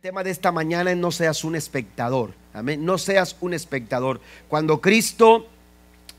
Tema de esta mañana es no seas un espectador. Amén. No seas un espectador. Cuando Cristo,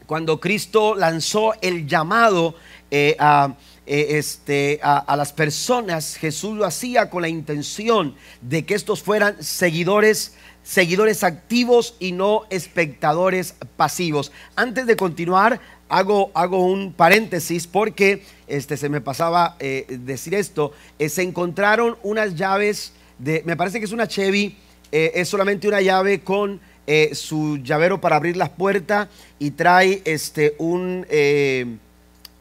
cuando Cristo lanzó el llamado eh, a, eh, este, a, las personas, Jesús lo hacía con la intención de que estos fueran seguidores seguidores activos y no espectadores pasivos. Antes de continuar, hago, hago un paréntesis porque este, se me pasaba eh, decir esto. Se encontraron unas llaves me parece que es una Chevy, eh, es solamente una llave con eh, su llavero para abrir las puertas y trae este, un, eh,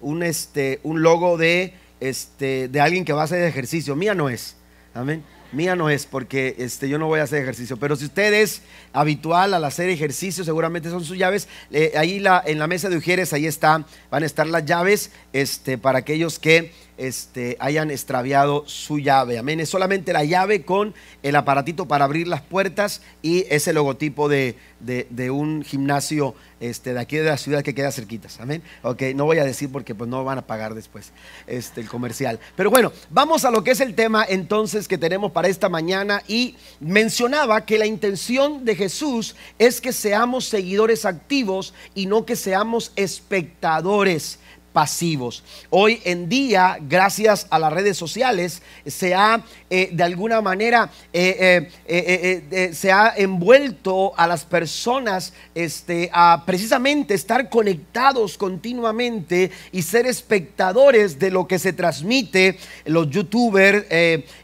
un, este, un logo de, este, de alguien que va a hacer ejercicio. Mía no es. Amén. Mía no es porque este, yo no voy a hacer ejercicio. Pero si usted es habitual al hacer ejercicio, seguramente son sus llaves. Ahí la, en la mesa de Ujieres, ahí está, van a estar las llaves este, para aquellos que este, hayan extraviado su llave. Amén. Es solamente la llave con el aparatito para abrir las puertas y ese logotipo de, de- un gimnasio este, de aquí de la ciudad que queda cerquitas. Amén. Ok, no voy a decir porque pues no van a pagar después este, el comercial. Pero bueno, vamos a lo que es el tema entonces que tenemos para esta mañana y mencionaba que la intención de Jesús es que seamos seguidores activos y no que seamos espectadores pasivos. Hoy en día, gracias a las redes sociales, se ha eh, de alguna manera eh, eh, se ha envuelto a las personas este, a precisamente estar conectados continuamente y ser espectadores de lo que se transmite, los youtubers,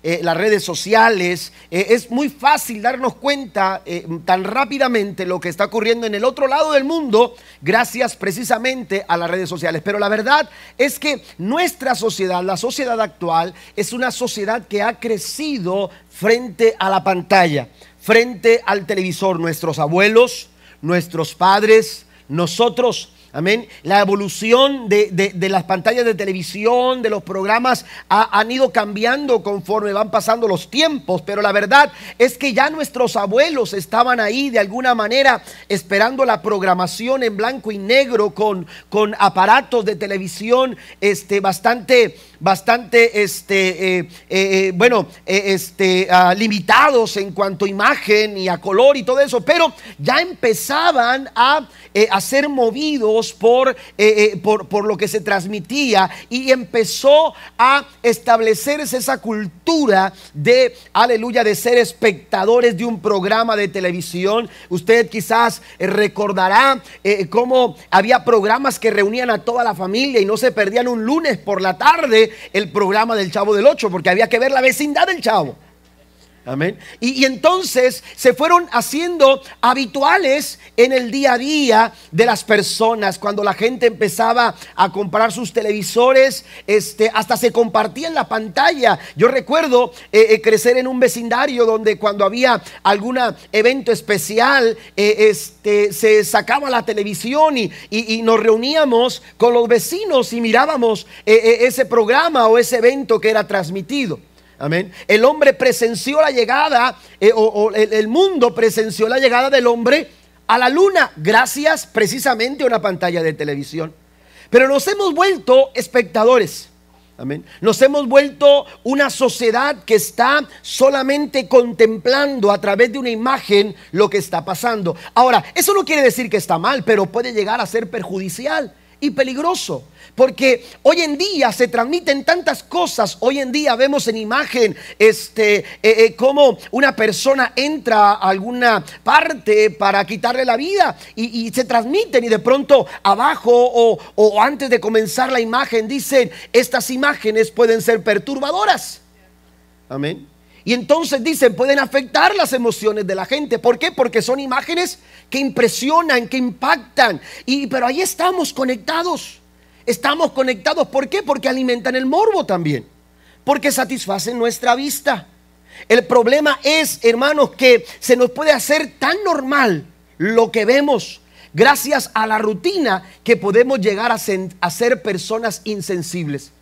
las redes sociales. Es muy fácil darnos cuenta tan rápidamente lo que está ocurriendo en el otro lado del mundo gracias precisamente a las redes sociales. Pero la verdad es que nuestra sociedad, la sociedad actual, es una sociedad que ha crecido frente a la pantalla, frente al televisor. Nuestros abuelos, nuestros padres, nosotros. Amén. La evolución de, de- las pantallas de televisión, de los programas, ha- han ido cambiando conforme van pasando los tiempos. Pero la verdad es que ya nuestros abuelos estaban ahí de alguna manera esperando la programación en blanco y negro con, con aparatos de televisión este, bastante, bastante, este, eh, eh, eh, bueno, este, ah, limitados en cuanto a imagen y a color y todo eso. Pero ya empezaban a, ser movidos por, por, lo que se transmitía y empezó a establecerse esa cultura de, aleluya, de ser espectadores de un programa de televisión. Usted quizás recordará cómo había programas que reunían a toda la familia y no se perdían un lunes por la tarde el programa del Chavo del Ocho, porque había que ver la vecindad del Chavo. Amén. Y, y entonces se fueron haciendo habituales en el día a día de las personas. Cuando la gente empezaba a comprar sus televisores, este, hasta se compartía en la pantalla. Yo recuerdo eh, eh, crecer en un vecindario donde cuando había algún evento especial, eh, este, se sacaba la televisión y, y- y nos reuníamos con los vecinos y mirábamos ese programa o ese evento que era transmitido. Amén. El hombre presenció la llegada, eh, o, el, el mundo presenció la llegada del hombre a la luna, gracias precisamente a una pantalla de televisión. Pero nos hemos vuelto espectadores. Amén. Nos hemos vuelto una sociedad que está solamente contemplando a través de una imagen lo que está pasando. Ahora, eso no quiere decir que está mal, pero puede llegar a ser perjudicial y peligroso. Porque hoy en día se transmiten tantas cosas. Hoy en día vemos en imagen este, eh, eh, cómo una persona entra a alguna parte para quitarle la vida y, se transmiten y de pronto abajo o, o antes de comenzar la imagen dicen, estas imágenes pueden ser perturbadoras. Amén. Y entonces dicen, pueden afectar las emociones de la gente. ¿Por qué? Porque son imágenes que impresionan, que impactan. Y, pero ahí estamos conectados. Estamos conectados. ¿Por qué? Porque alimentan el morbo también. Porque satisfacen nuestra vista. El problema es, hermanos, que se nos puede hacer tan normal lo que vemos gracias a la rutina que podemos llegar a, ser personas insensibles.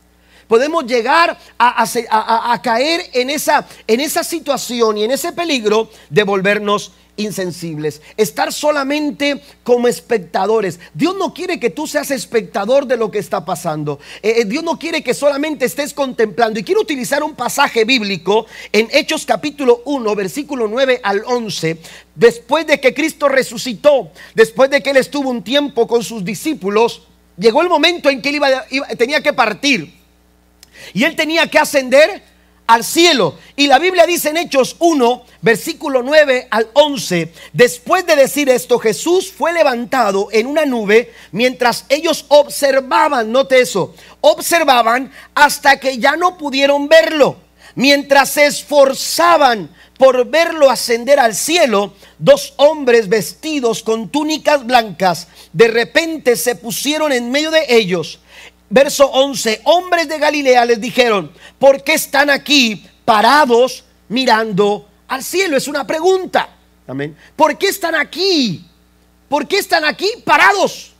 Podemos llegar a, caer en esa, en esa situación y en ese peligro de volvernos insensibles, estar solamente como espectadores. Dios no quiere que tú seas espectador de lo que está pasando. Eh, eh, Dios no quiere que solamente estés contemplando. Y quiero utilizar un pasaje bíblico en Hechos capítulo 1, versículo 9 al 11. Después de que Cristo resucitó, después de que Él estuvo un tiempo con sus discípulos, llegó el momento en que Él tenía que partir. Y Él tenía que ascender al cielo. Y la Biblia dice en Hechos 1, versículo 9 al 11, después de decir esto, Jesús fue levantado en una nube mientras ellos observaban, note eso, observaban hasta que ya no pudieron verlo. Mientras se esforzaban por verlo ascender al cielo, dos hombres vestidos con túnicas blancas de repente se pusieron en medio de ellos verso 11, hombres de Galilea les dijeron, ¿por qué están aquí parados mirando al cielo? Es una pregunta. Amén. ¿Por qué están aquí? ¿Por qué están aquí parados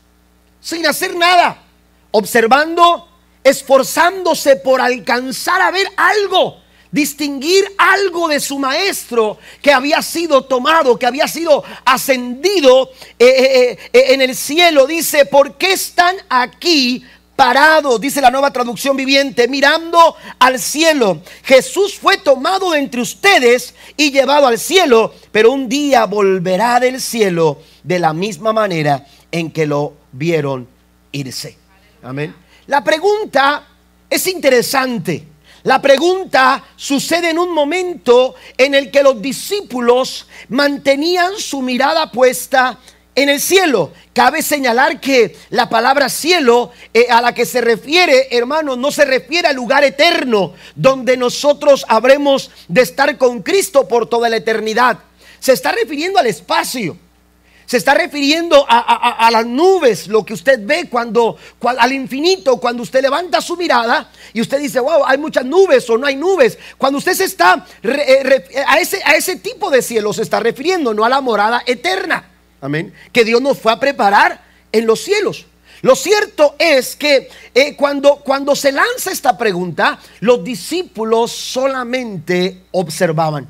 sin hacer nada? Observando, esforzándose por alcanzar a ver algo, distinguir algo de su maestro que había sido tomado, que había sido ascendido eh, eh, eh, en el cielo. Dice, ¿por qué están aquí parado, dice la nueva traducción viviente, mirando al cielo. Jesús fue tomado de entre ustedes y llevado al cielo, pero un día volverá del cielo de la misma manera en que lo vieron irse. Amén. La pregunta es interesante. La pregunta sucede en un momento en el que los discípulos mantenían su mirada puesta en el cielo. Cabe señalar que la palabra cielo eh, a la que se refiere, hermano, no se refiere al lugar eterno donde nosotros habremos de estar con Cristo por toda la eternidad. Se está refiriendo al espacio. Se está refiriendo a, las nubes, lo que usted ve cuando, al infinito, cuando usted levanta su mirada y usted dice, wow, hay muchas nubes o no hay nubes. Cuando usted se está eh, a, ese, a ese tipo de cielo se está refiriendo, no a la morada eterna. Amén. Que Dios nos fue a preparar en los cielos. Lo cierto es que eh, cuando, cuando se lanza esta pregunta, los discípulos solamente observaban.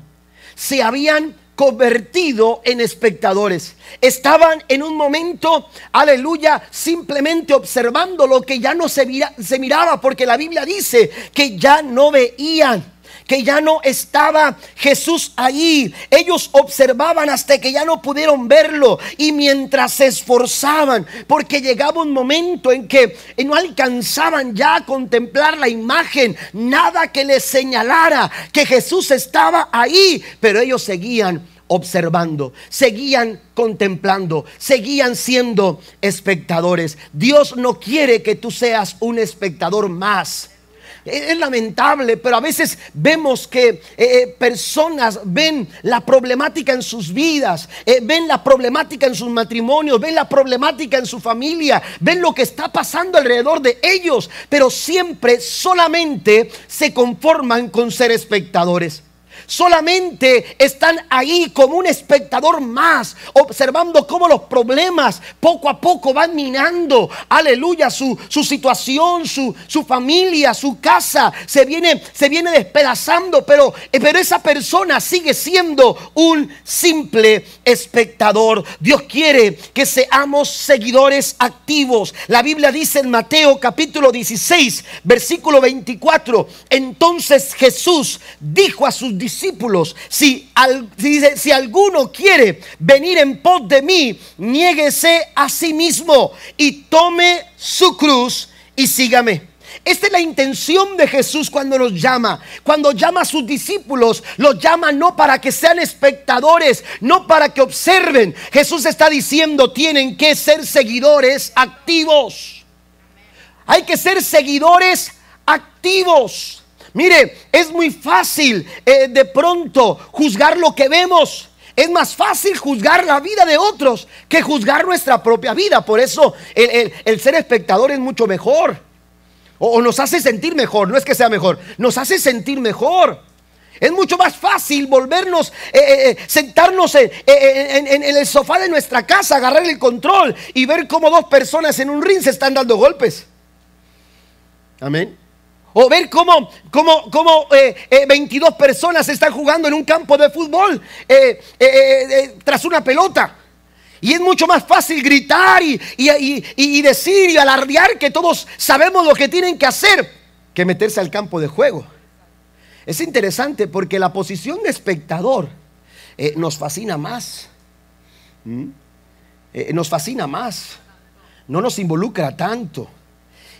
Se habían convertido en espectadores. Estaban en un momento, aleluya, simplemente observando lo que ya no se, se miraba, porque la Biblia dice que ya no veían que ya no estaba Jesús ahí. Ellos observaban hasta que ya no pudieron verlo y mientras se esforzaban, porque llegaba un momento en que no alcanzaban ya a contemplar la imagen, nada que les señalara que Jesús estaba ahí, pero ellos seguían observando, seguían contemplando, seguían siendo espectadores. Dios no quiere que tú seas un espectador más. Es lamentable, pero a veces vemos que eh, eh, personas ven la problemática en sus vidas, eh, ven la problemática en sus matrimonios, ven la problemática en su familia, ven lo que está pasando alrededor de ellos, pero siempre solamente se conforman con ser espectadores. Solamente están ahí como un espectador más, observando cómo los problemas poco a poco van minando, aleluya, su, su situación, su, su, familia, su casa, se viene, se viene despedazando, pero, eh, pero esa persona sigue siendo un simple espectador. Dios quiere que seamos seguidores activos. La Biblia dice en Mateo capítulo 16, versículo 24, entonces Jesús dijo a sus discípulos, si, dice, si alguno quiere venir en pos de mí, niéguese a sí mismo y tome su cruz y sígame. Esta es la intención de Jesús cuando nos llama. Cuando llama a sus discípulos, los llama no para que sean espectadores, no para que observen. Jesús está diciendo, tienen que ser seguidores activos. Hay que ser seguidores activos. Mire, es muy fácil eh, de pronto juzgar lo que vemos. Es más fácil juzgar la vida de otros que juzgar nuestra propia vida. Por eso el, ser espectador es mucho mejor. O, nos hace sentir mejor. No es que sea mejor. Nos hace sentir mejor. Es mucho más fácil volvernos, eh, eh, sentarnos en, en, el sofá de nuestra casa, agarrar el control y ver cómo dos personas en un ring se están dando golpes. Amén. O ver cómo, cómo, cómo 22 eh, personas están jugando en un campo de fútbol tras una pelota. Y es mucho más fácil gritar y, y, decir y alardear que todos sabemos lo que tienen que hacer que meterse al campo de juego. Es interesante porque la posición de espectador eh, nos fascina más. ¿Mm? Eh, nos fascina más. No nos involucra tanto.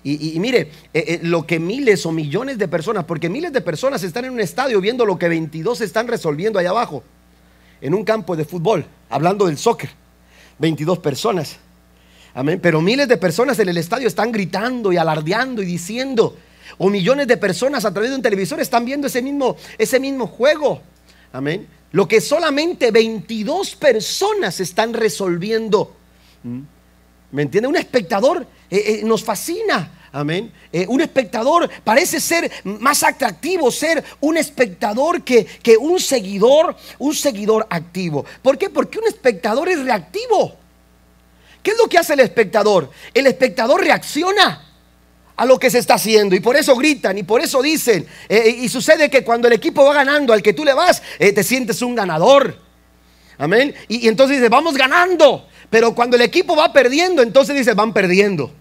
Y, mire, eh, lo que miles o millones de personas, porque miles de personas están en un estadio viendo lo que 22 están resolviendo allá abajo, en un campo de fútbol, hablando del soccer. 22 personas. Amén. Pero miles de personas en el estadio están gritando y alardeando y diciendo, o millones de personas a través de un televisor están viendo ese mismo, ese mismo juego. Amén. Lo que solamente 22 personas están resolviendo. ¿Me entiende? Un espectador eh, eh, nos fascina. Amén. Eh, un espectador parece ser más atractivo ser un espectador que, que, un seguidor, un seguidor activo. ¿Por qué? Porque un espectador es reactivo. ¿Qué es lo que hace el espectador? El espectador reacciona a lo que se está haciendo. Y por eso gritan y por eso dicen. Y sucede que cuando el equipo va ganando al que tú le vas, te sientes un ganador. Amén. Y, y entonces dices, vamos ganando. Pero cuando el equipo va perdiendo, entonces dices, van perdiendo.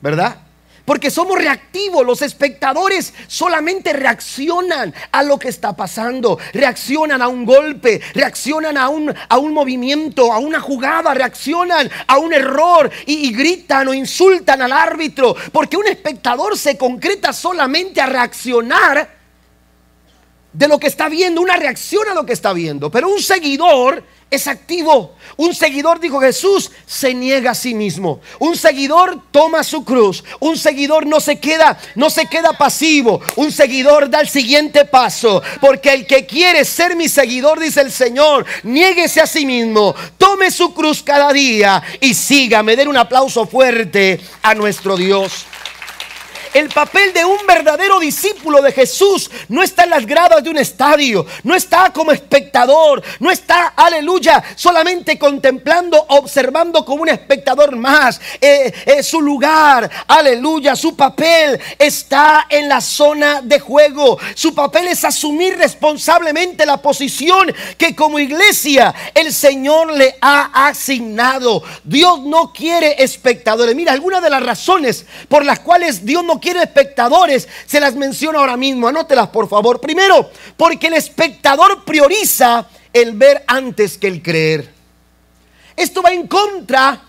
¿Verdad? Porque somos reactivos, los espectadores solamente reaccionan a lo que está pasando, reaccionan a un golpe, reaccionan a un, a un movimiento, a una jugada, reaccionan a un error y, y gritan o insultan al árbitro, porque un espectador se concreta solamente a reaccionar de lo que está viendo, una reacción a lo que está viendo, pero un seguidor es activo. Un seguidor, dijo Jesús, se niega a sí mismo. Un seguidor toma su cruz. Un seguidor no se queda, no se queda pasivo. Un seguidor da el siguiente paso. Porque el que quiere ser mi seguidor, dice el Señor, niéguese a sí mismo. Tome su cruz cada día y sígame. Den un aplauso fuerte a nuestro Dios. El papel de un verdadero discípulo de Jesús no está en las gradas de un estadio, no está como espectador, no está, aleluya, solamente contemplando, observando como un espectador más. Eh, eh, su lugar, aleluya, su papel está en la zona de juego. Su papel es asumir responsablemente la posición que como iglesia el Señor le ha asignado. Dios no quiere espectadores. Mira, algunas de las razones por las cuales Dios no quiere quiere espectadores, se las menciono ahora mismo, anótelas por favor. Primero, porque el espectador prioriza el ver antes que el creer. Esto va en contra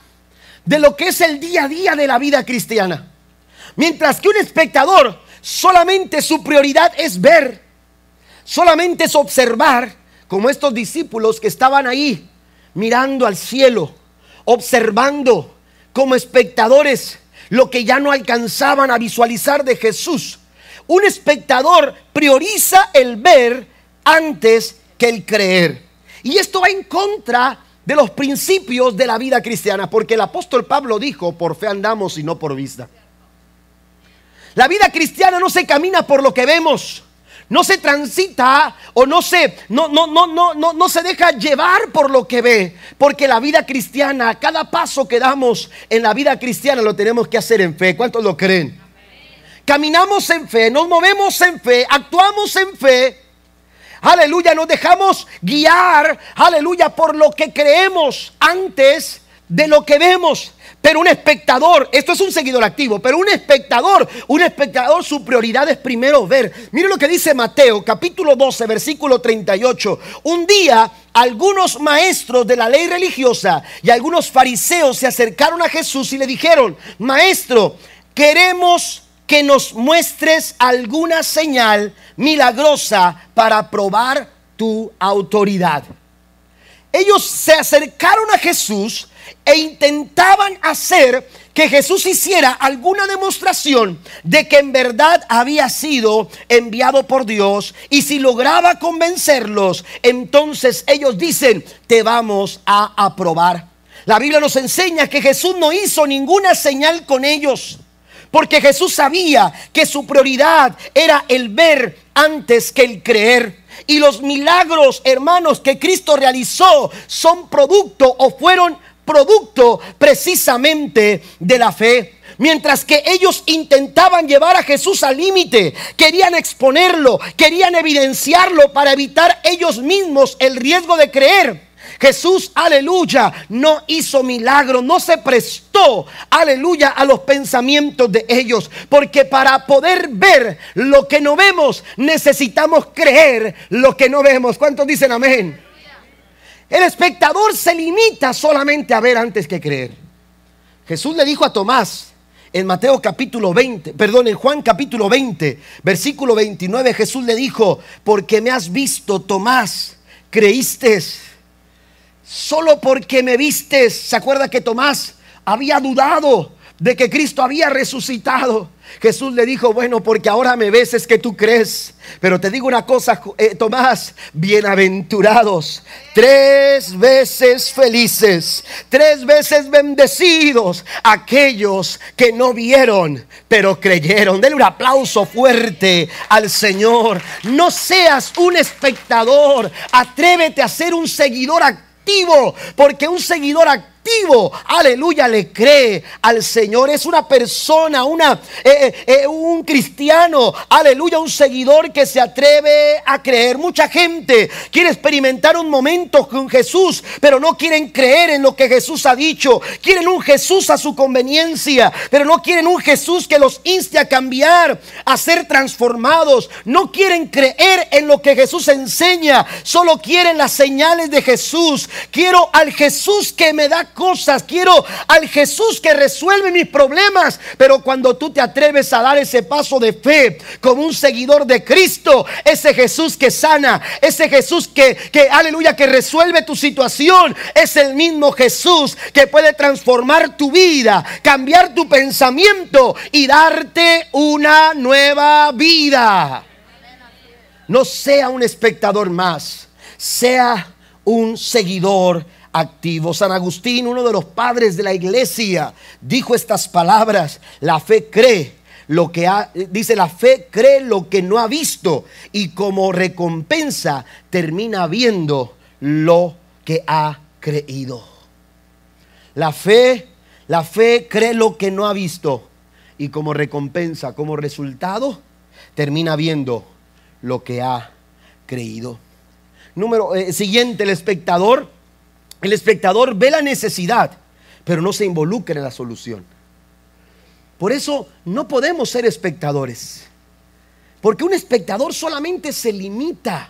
de lo que es el día a día de la vida cristiana. Mientras que un espectador solamente su prioridad es ver, solamente es observar, como estos discípulos que estaban ahí mirando al cielo, observando como espectadores lo que ya no alcanzaban a visualizar de Jesús. Un espectador prioriza el ver antes que el creer. Y esto va en contra de los principios de la vida cristiana, porque el apóstol Pablo dijo, por fe andamos y no por vista. La vida cristiana no se camina por lo que vemos, no se transita o no se, no, no, no, no, no, no se deja llevar por lo que ve. Porque la vida cristiana, cada paso que damos en la vida cristiana lo tenemos que hacer en fe. ¿Cuántos lo creen? Caminamos en fe, nos movemos en fe, actuamos en fe. Aleluya, nos dejamos guiar, aleluya, por lo que creemos antes de lo que vemos. Pero un espectador, esto es un seguidor activo, pero un espectador, un espectador su prioridad es primero ver. Mire lo que dice Mateo capítulo 12 versículo 38. Un día algunos maestros de la ley religiosa y algunos fariseos se acercaron a Jesús y le dijeron, maestro, queremos que nos muestres alguna señal milagrosa para probar tu autoridad. Ellos se acercaron a Jesús e intentaban hacer que Jesús hiciera alguna demostración de que en verdad había sido enviado por Dios y si lograba convencerlos, entonces ellos dicen, te vamos a aprobar. La Biblia nos enseña que Jesús no hizo ninguna señal con ellos. Porque Jesús sabía que su prioridad era el ver antes que el creer. Y los milagros, hermanos, que Cristo realizó son producto o fueron producto precisamente de la fe. Mientras que ellos intentaban llevar a Jesús al límite, querían exponerlo, querían evidenciarlo para evitar ellos mismos el riesgo de creer. Jesús, aleluya, no hizo milagro, no se prestó, aleluya, a los pensamientos de ellos. Porque para poder ver lo que no vemos, necesitamos creer lo que no vemos. ¿Cuántos dicen amén? El espectador se limita solamente a ver antes que creer. Jesús le dijo a Tomás, en Mateo capítulo 20, perdón, en Juan capítulo 20, versículo 29, Jesús le dijo, porque me has visto, Tomás, creíste. Solo porque me vistes, ¿se acuerda que Tomás había dudado de que Cristo había resucitado? Jesús le dijo, bueno, porque ahora me ves es que tú crees. Pero te digo una cosa, eh, Tomás, bienaventurados, tres veces felices, tres veces bendecidos aquellos que no vieron, pero creyeron. Denle un aplauso fuerte al Señor. No seas un espectador, atrévete a ser un seguidor activo, porque un seguidor activo aleluya, le cree al Señor. Es una persona, una, eh, eh, eh, un cristiano, aleluya, un seguidor que se atreve a creer. Mucha gente quiere experimentar un momento con Jesús, pero no quieren creer en lo que Jesús ha dicho. Quieren un Jesús a su conveniencia, pero no quieren un Jesús que los inste a cambiar, a ser transformados. No quieren creer en lo que Jesús enseña, solo quieren las señales de Jesús. Quiero al Jesús que me da cosas, quiero al Jesús que resuelve mis problemas. Pero cuando tú te atreves a dar ese paso de fe como un seguidor de Cristo, ese Jesús que sana, ese Jesús que, que aleluya, que resuelve tu situación, es el mismo Jesús que puede transformar tu vida, cambiar tu pensamiento y darte una nueva vida. No sea un espectador más, sea un seguidor activo. San Agustín, uno de los padres de la iglesia, dijo estas palabras, la fe cree lo que ha, dice la fe cree lo que no ha visto y como recompensa termina viendo lo que ha creído. La fe, la fe cree lo que no ha visto y como recompensa, como resultado, termina viendo lo que ha creído. Número eh, siguiente, el espectador el espectador ve la necesidad, pero no se involucra en la solución. Por eso no podemos ser espectadores. Porque un espectador solamente se limita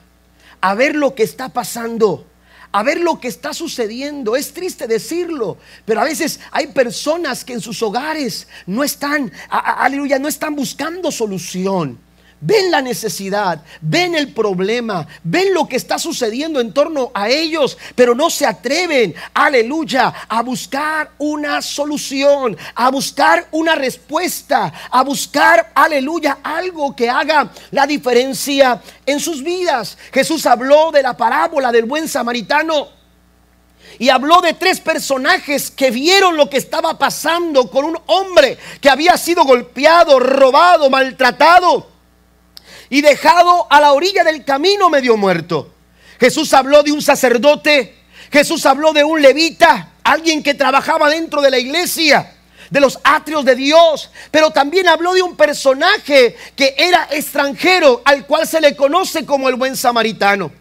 a ver lo que está pasando, a ver lo que está sucediendo. Es triste decirlo, pero a veces hay personas que en sus hogares no están, aleluya, no están buscando solución ven la necesidad, ven el problema, ven lo que está sucediendo en torno a ellos, pero no se atreven, aleluya, a buscar una solución, a buscar una respuesta, a buscar, aleluya, algo que haga la diferencia en sus vidas. Jesús habló de la parábola del buen samaritano. Y habló de tres personajes que vieron lo que estaba pasando con un hombre que había sido golpeado, robado, maltratado y dejado a la orilla del camino medio muerto. Jesús habló de un sacerdote, Jesús habló de un levita, alguien que trabajaba dentro de la iglesia, de los atrios de Dios, pero también habló de un personaje que era extranjero, al cual se le conoce como el buen samaritano.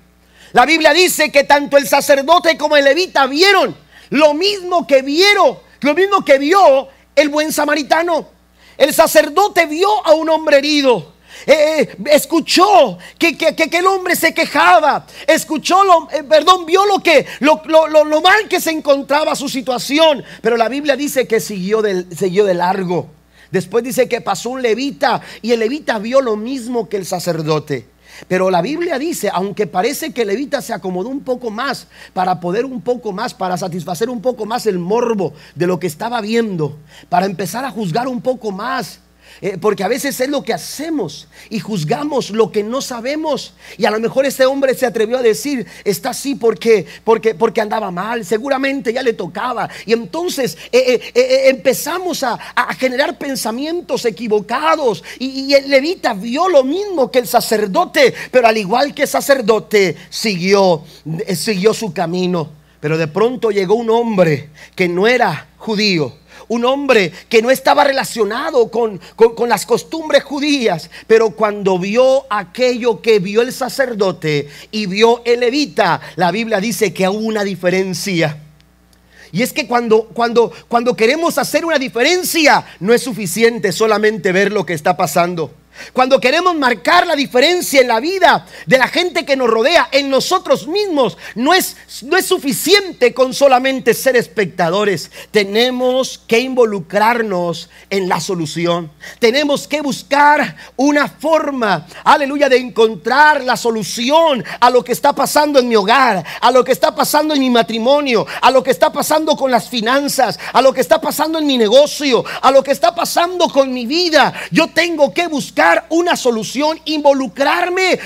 La Biblia dice que tanto el sacerdote como el levita vieron lo mismo que vieron, lo mismo que vio el buen samaritano. El sacerdote vio a un hombre herido. Eh, eh, escuchó que, que, el hombre se quejaba, escuchó, lo, eh, perdón, vio lo, que, lo, lo, mal que se encontraba su situación, pero la Biblia dice que siguió de, siguió de largo. Después dice que pasó un levita y el levita vio lo mismo que el sacerdote. Pero la Biblia dice, aunque parece que levita se acomodó un poco más para poder un poco más, para satisfacer un poco más el morbo de lo que estaba viendo, para empezar a juzgar un poco más, eh, porque a veces es lo que hacemos y juzgamos lo que no sabemos. Y a lo mejor ese hombre se atrevió a decir, está así porque, porque, porque andaba mal, seguramente ya le tocaba. Y entonces eh, eh, empezamos a, generar pensamientos equivocados. Y, y, el levita vio lo mismo que el sacerdote, pero al igual que el sacerdote siguió, siguió su camino. Pero de pronto llegó un hombre que no era judío un hombre que no estaba relacionado con, con, las costumbres judías, pero cuando vio aquello que vio el sacerdote y vio el levita, la Biblia dice que hubo una diferencia. Y es que cuando, cuando, cuando queremos hacer una diferencia, no es suficiente solamente ver lo que está pasando. Cuando queremos marcar la diferencia en la vida de la gente que nos rodea, en nosotros mismos, no es, no es suficiente con solamente ser espectadores. Tenemos que involucrarnos en la solución. Tenemos que buscar una forma, aleluya, de encontrar la solución a lo que está pasando en mi hogar, a lo que está pasando en mi matrimonio, a lo que está pasando con las finanzas, a lo que está pasando en mi negocio, a lo que está pasando con mi vida. Yo tengo que buscar una solución, involucrarme eh,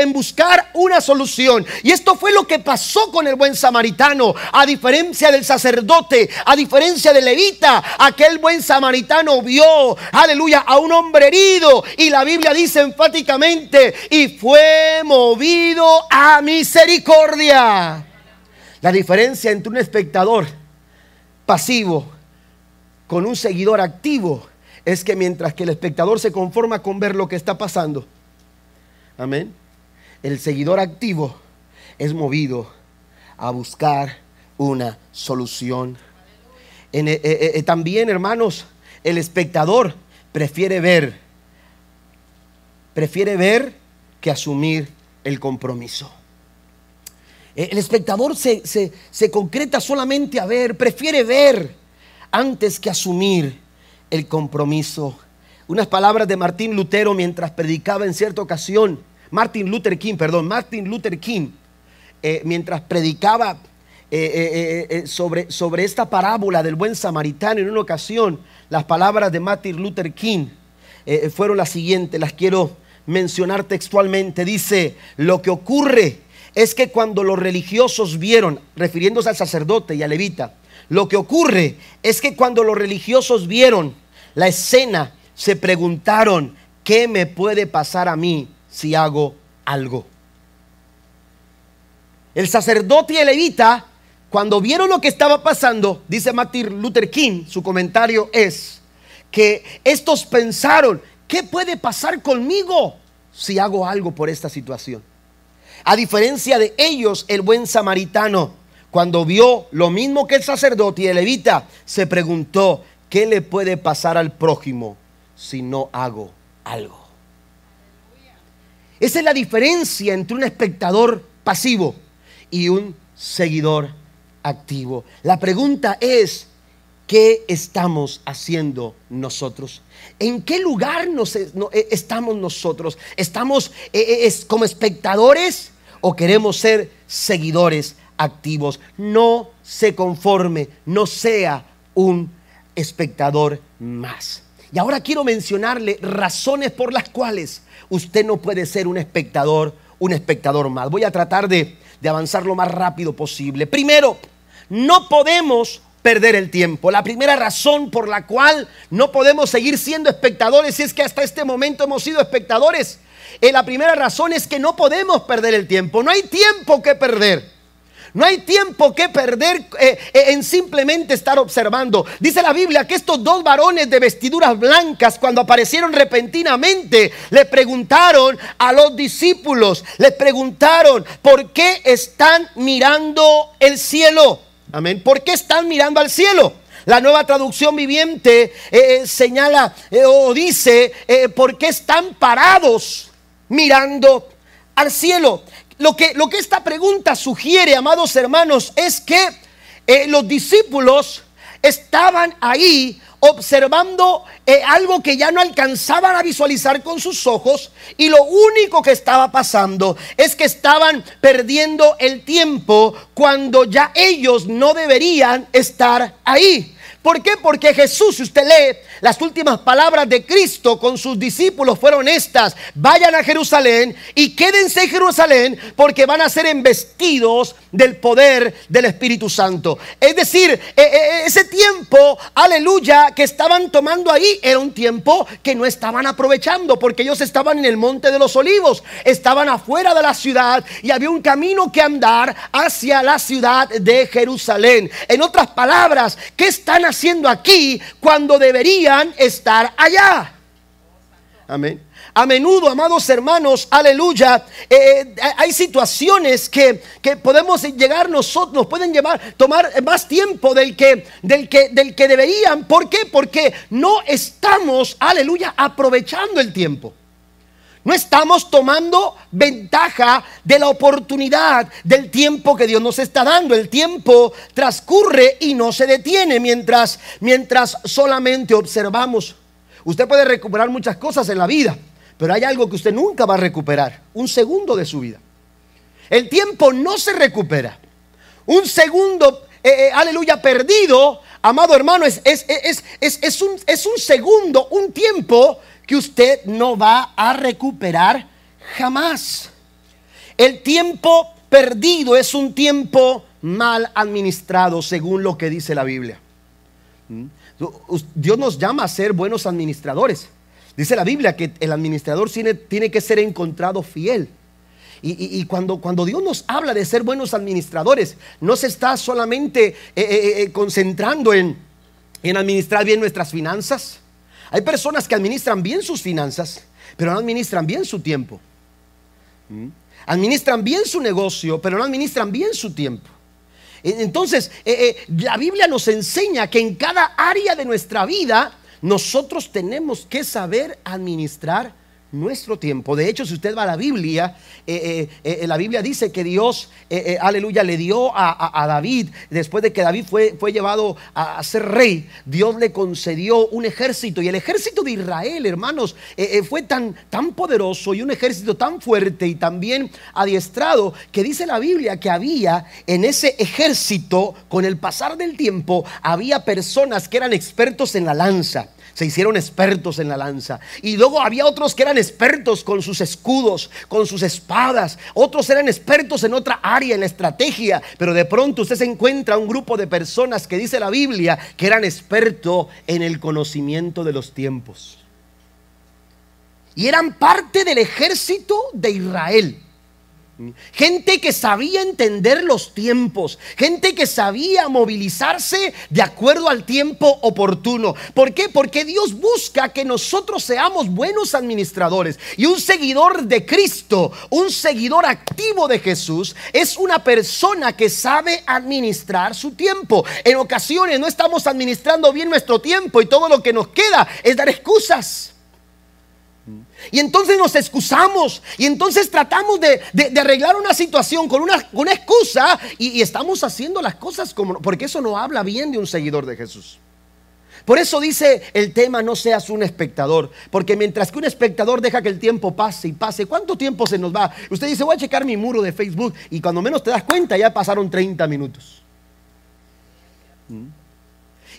en buscar una solución. Y esto fue lo que pasó con el buen samaritano. A diferencia del sacerdote, a diferencia del levita, aquel buen samaritano vio, aleluya, a un hombre herido. Y la Biblia dice enfáticamente, y fue movido a misericordia. La diferencia entre un espectador pasivo con un seguidor activo es que mientras que el espectador se conforma con ver lo que está pasando, amén, el seguidor activo es movido a buscar una solución. Eh, eh, eh, también, hermanos, el espectador prefiere ver, prefiere ver que asumir el compromiso. El espectador se, se concreta solamente a ver, prefiere ver antes que asumir el compromiso. Unas palabras de Martín Lutero mientras predicaba en cierta ocasión, Martin Luther King, perdón, Martin Luther King, eh, mientras predicaba eh, eh, sobre, sobre esta parábola del buen samaritano en una ocasión, las palabras de Martin Luther King fueron las siguientes, las quiero mencionar textualmente. Dice, lo que ocurre es que cuando los religiosos vieron, refiriéndose al sacerdote y al levita, lo que ocurre es que cuando los religiosos vieron la escena, se preguntaron, ¿qué me puede pasar a mí si hago algo? El sacerdote y el levita, cuando vieron lo que estaba pasando, dice Martin Luther King, su comentario es que estos pensaron, ¿qué puede pasar conmigo si hago algo por esta situación? A diferencia de ellos, el buen samaritano cuando vio lo mismo que el sacerdote y el levita, se preguntó, ¿qué le puede pasar al prójimo si no hago algo? Esa es la diferencia entre un espectador pasivo y un seguidor activo. La pregunta es, ¿qué estamos haciendo nosotros? ¿En qué lugar eh, estamos nosotros? ¿Estamos eh, eh, como espectadores o queremos ser seguidores activos. No se conforme, no sea un espectador más. Y ahora quiero mencionarle razones por las cuales usted no puede ser un espectador, un espectador más. Voy a tratar de, de avanzar lo más rápido posible. Primero, no podemos perder el tiempo. La primera razón por la cual no podemos seguir siendo espectadores es que hasta este momento hemos sido espectadores. Eh, la primera razón es que no podemos perder el tiempo. No hay tiempo que perder. No hay tiempo que perder eh, eh, en simplemente estar observando. Dice la Biblia que estos dos varones de vestiduras blancas, cuando aparecieron repentinamente, le preguntaron a los discípulos, le preguntaron, ¿por qué están mirando el cielo? Amén. ¿Por qué están mirando al cielo? La nueva traducción viviente eh, señala o dice, ¿por qué están parados mirando al cielo? Lo que, esta pregunta sugiere, amados hermanos, es que eh, los discípulos estaban ahí observando eh, algo que ya no alcanzaban a visualizar con sus ojos y lo único que estaba pasando es que estaban perdiendo el tiempo cuando ya ellos no deberían estar ahí. ¿Por qué? Porque Jesús, si usted lee las últimas palabras de Cristo con sus discípulos fueron estas, vayan a Jerusalén y quédense en Jerusalén porque van a ser embestidos del poder del Espíritu Santo. Es decir, eh, eh, ese tiempo, aleluya, que estaban tomando ahí era un tiempo que no estaban aprovechando porque ellos estaban en el monte de los olivos, estaban afuera de la ciudad y había un camino que andar hacia la ciudad de Jerusalén. En otras palabras, ¿qué están haciendo aquí cuando deberían estar allá? Amén. A menudo, amados hermanos, aleluya, eh, eh, hay situaciones que, podemos llegar nosotros, nos pueden llevar, tomar más tiempo del que, del, que, del que deberían. ¿Por qué? Porque no estamos, aleluya, aprovechando el tiempo. No estamos tomando ventaja de la oportunidad del tiempo que Dios nos está dando. El tiempo transcurre y no se detiene mientras, mientras solamente observamos. Usted puede recuperar muchas cosas en la vida, pero hay algo que usted nunca va a recuperar, un segundo de su vida. El tiempo no se recupera. Un segundo, eh, eh, aleluya, perdido, amado hermano, es, es, es, un, es un segundo, un tiempo que usted no va a recuperar jamás. El tiempo perdido es un tiempo mal administrado, según lo que dice la Biblia. ¿Mm? Dios nos llama a ser buenos administradores. Dice la Biblia que el administrador tiene, que ser encontrado fiel. Y, cuando, Dios nos habla de ser buenos administradores, no se está solamente eh, eh, eh, concentrando en, en administrar bien nuestras finanzas. Hay personas que administran bien sus finanzas, pero no administran bien su tiempo. ¿Mm? Administran bien su negocio, pero no administran bien su tiempo. Entonces, la Biblia nos enseña que en cada área de nuestra vida nosotros tenemos que saber administrar nuestro tiempo. De hecho, si usted va a la Biblia, eh, eh, eh, la Biblia dice que Dios, aleluya, le dio a, David, después de que David fue, fue llevado a, ser rey, Dios le concedió un ejército. Y el ejército de Israel, hermanos, fue tan, tan poderoso y un ejército tan fuerte y también adiestrado que dice la Biblia que había en ese ejército, con el pasar del tiempo, había personas que eran expertos en la lanza se hicieron expertos en la lanza. Y luego había otros que eran expertos con sus escudos, con sus espadas. Otros eran expertos en otra área, en la estrategia. Pero de pronto usted se encuentra un grupo de personas que dice la Biblia que eran expertos en el conocimiento de los tiempos. Y eran parte del ejército de Israel. Gente que sabía entender los tiempos, gente que sabía movilizarse de acuerdo al tiempo oportuno. ¿Por qué? Porque Dios busca que nosotros seamos buenos administradores. Y un seguidor de Cristo, un seguidor activo de Jesús, es una persona que sabe administrar su tiempo. En ocasiones no estamos administrando bien nuestro tiempo y todo lo que nos queda es dar excusas. Y entonces nos excusamos y entonces tratamos de, arreglar una situación con una, excusa y, estamos haciendo las cosas como... Porque eso no habla bien de un seguidor de Jesús. Por eso dice el tema, no seas un espectador, porque mientras que un espectador deja que el tiempo pase y pase, ¿cuánto tiempo se nos va? Usted dice, voy a checar mi muro de Facebook y cuando menos te das cuenta ya pasaron 30 minutos. ¿Mm?